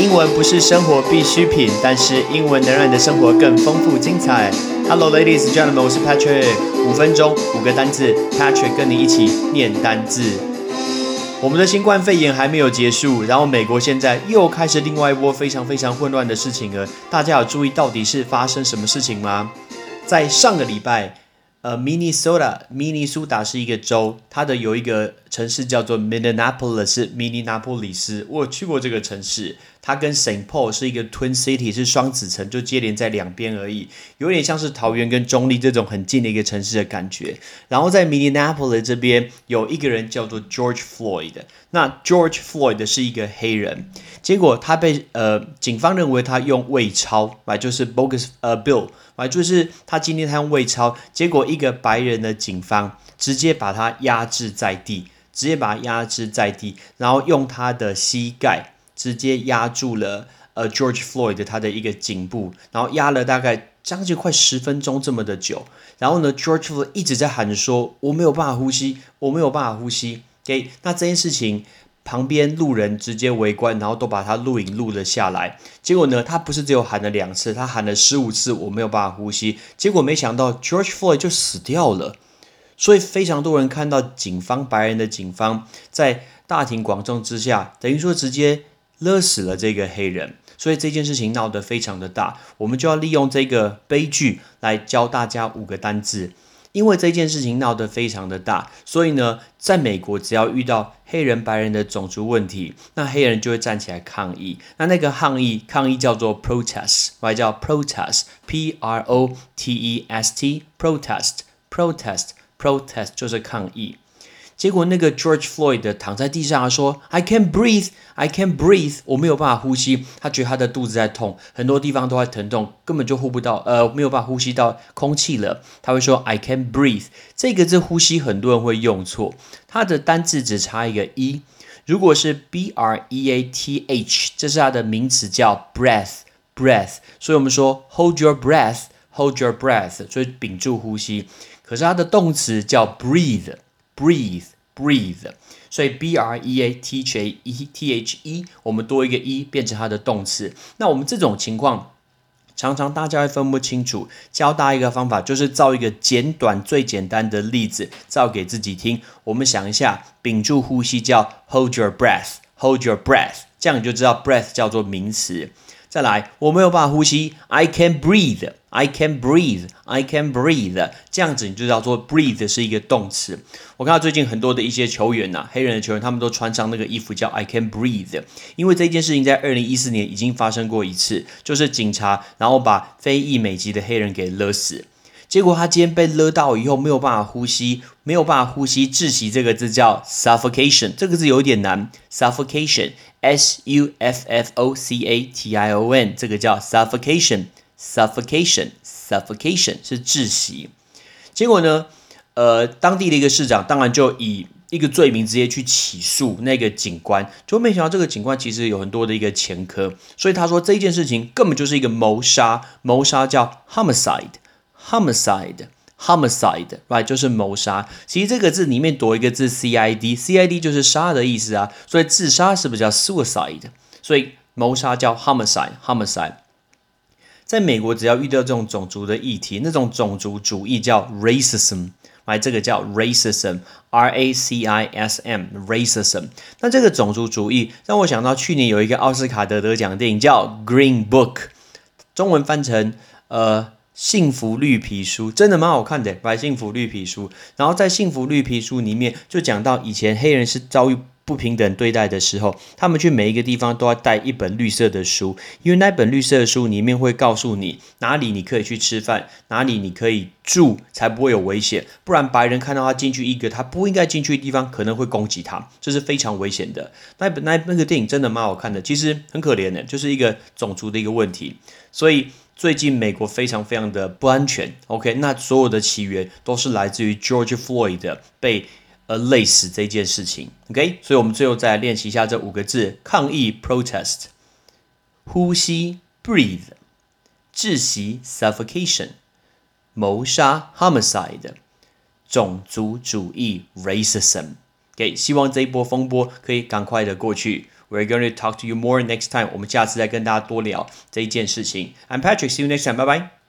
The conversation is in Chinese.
英文不是生活必需品，但是英文能让你的生活更丰富精彩。Hello, ladies and gentlemen，我是 Patrick。五分钟五个单字，Patrick 跟你一起念单字。我们的新冠肺炎还没有结束，然后美国现在又开始另外一波非常非常混乱的事情了。大家有注意到底是发生什么事情吗？在上个礼拜。呃，Minnesota，明尼苏达是一个州，它的有一个城市叫做 Minneapolis，是明尼那波里斯。我去过这个城市，它跟 Saint Paul 是一个 Twin City，是双子城，就接连在两边而已，有点像是桃园跟中立这种很近的一个城市的感觉。然后在 Minneapolis 这边有一个人叫做 George Floyd，那 George Floyd 是一个黑人，结果他被呃警方认为他用伪钞，买就是 bogus 呃 bill。啊，就是他今天他用伪钞，结果一个白人的警方直接把他压制在地，直接把他压制在地，然后用他的膝盖直接压住了呃 George Floyd 他的一个颈部，然后压了大概将近快十分钟这么的久，然后呢 George Floyd 一直在喊说我没有办法呼吸，我没有办法呼吸。OK，那这件事情。旁边路人直接围观，然后都把他录影录了下来。结果呢，他不是只有喊了两次，他喊了十五次，我没有办法呼吸。结果没想到 George Floyd 就死掉了。所以非常多人看到警方白人的警方在大庭广众之下，等于说直接勒死了这个黑人。所以这件事情闹得非常的大，我们就要利用这个悲剧来教大家五个单字。因为这件事情闹得非常的大，所以呢，在美国只要遇到黑人、白人的种族问题，那黑人就会站起来抗议。那那个抗议，抗议叫做 protest，外叫 protest，p r o t e s Protest 就是抗议。结果那个 George Floyd 躺在地上说：“I can't breathe, I can't breathe，我没有办法呼吸。”他觉得他的肚子在痛，很多地方都在疼痛，根本就呼不到，呃，没有办法呼吸到空气了。他会说：“I can't breathe。”这个字呼吸很多人会用错，它的单字只差一个 e。如果是 b r e a t h，这是它的名词叫 breath，breath。所以我们说 hold your breath，hold your breath，所以屏住呼吸。可是它的动词叫 breathe。breathe breathe，所以 b r e a t h a e t h e，我们多一个 e 变成它的动词。那我们这种情况，常常大家会分不清楚。教大家一个方法，就是造一个简短、最简单的例子，造给自己听。我们想一下，屏住呼吸叫 hold your breath，hold your breath，这样你就知道 breath 叫做名词。再来，我没有办法呼吸，I can breathe。I can breathe, I can breathe，这样子你就叫做 breathe 是一个动词。我看到最近很多的一些球员呐，黑人的球员，他们都穿上那个衣服叫 I can breathe，因为这件事情在二零一四年已经发生过一次，就是警察然后把非裔美籍的黑人给勒死，结果他今天被勒到以后没有办法呼吸，没有办法呼吸窒息，这个字叫 suffocation，这个字有点难，suffocation，s u f f o c a t i o n，这个叫 suffocation。Suffocation, suffocation 是窒息。结果呢，呃，当地的一个市长当然就以一个罪名直接去起诉那个警官，就没想到这个警官其实有很多的一个前科，所以他说这件事情根本就是一个谋杀，谋杀叫 homicide, homicide, homicide，right 就是谋杀。其实这个字里面多一个字 cid，cid 就是杀的意思啊，所以自杀是不是叫 suicide？所以谋杀叫 homicide, homicide。在美国，只要遇到这种种族的议题，那种种族主义叫 racism，来，这个叫 racism，r a c i s m，racism。那这个种族主义让我想到去年有一个奥斯卡得得奖电影叫 Green Book，中文翻成呃幸福绿皮书，真的蛮好看的，白幸福绿皮书。然后在幸福绿皮书里面就讲到以前黑人是遭遇。不平等对待的时候，他们去每一个地方都要带一本绿色的书，因为那本绿色的书里面会告诉你哪里你可以去吃饭，哪里你可以住，才不会有危险。不然白人看到他进去一个他不应该进去的地方，可能会攻击他，这是非常危险的。那本那那个电影真的蛮好看的，其实很可怜的，就是一个种族的一个问题。所以最近美国非常非常的不安全。OK，那所有的起源都是来自于 George Floyd 的被。而累死这件事情，OK，所以我们最后再练习一下这五个字：抗议 （protest）、呼吸 （breathe）、窒息 （suffocation）、谋杀 （homicide）、种族主义 （racism）。OK，希望这一波风波可以赶快的过去。We're going to talk to you more next time。我们下次再跟大家多聊这一件事情。I'm Patrick，see you next time，拜拜。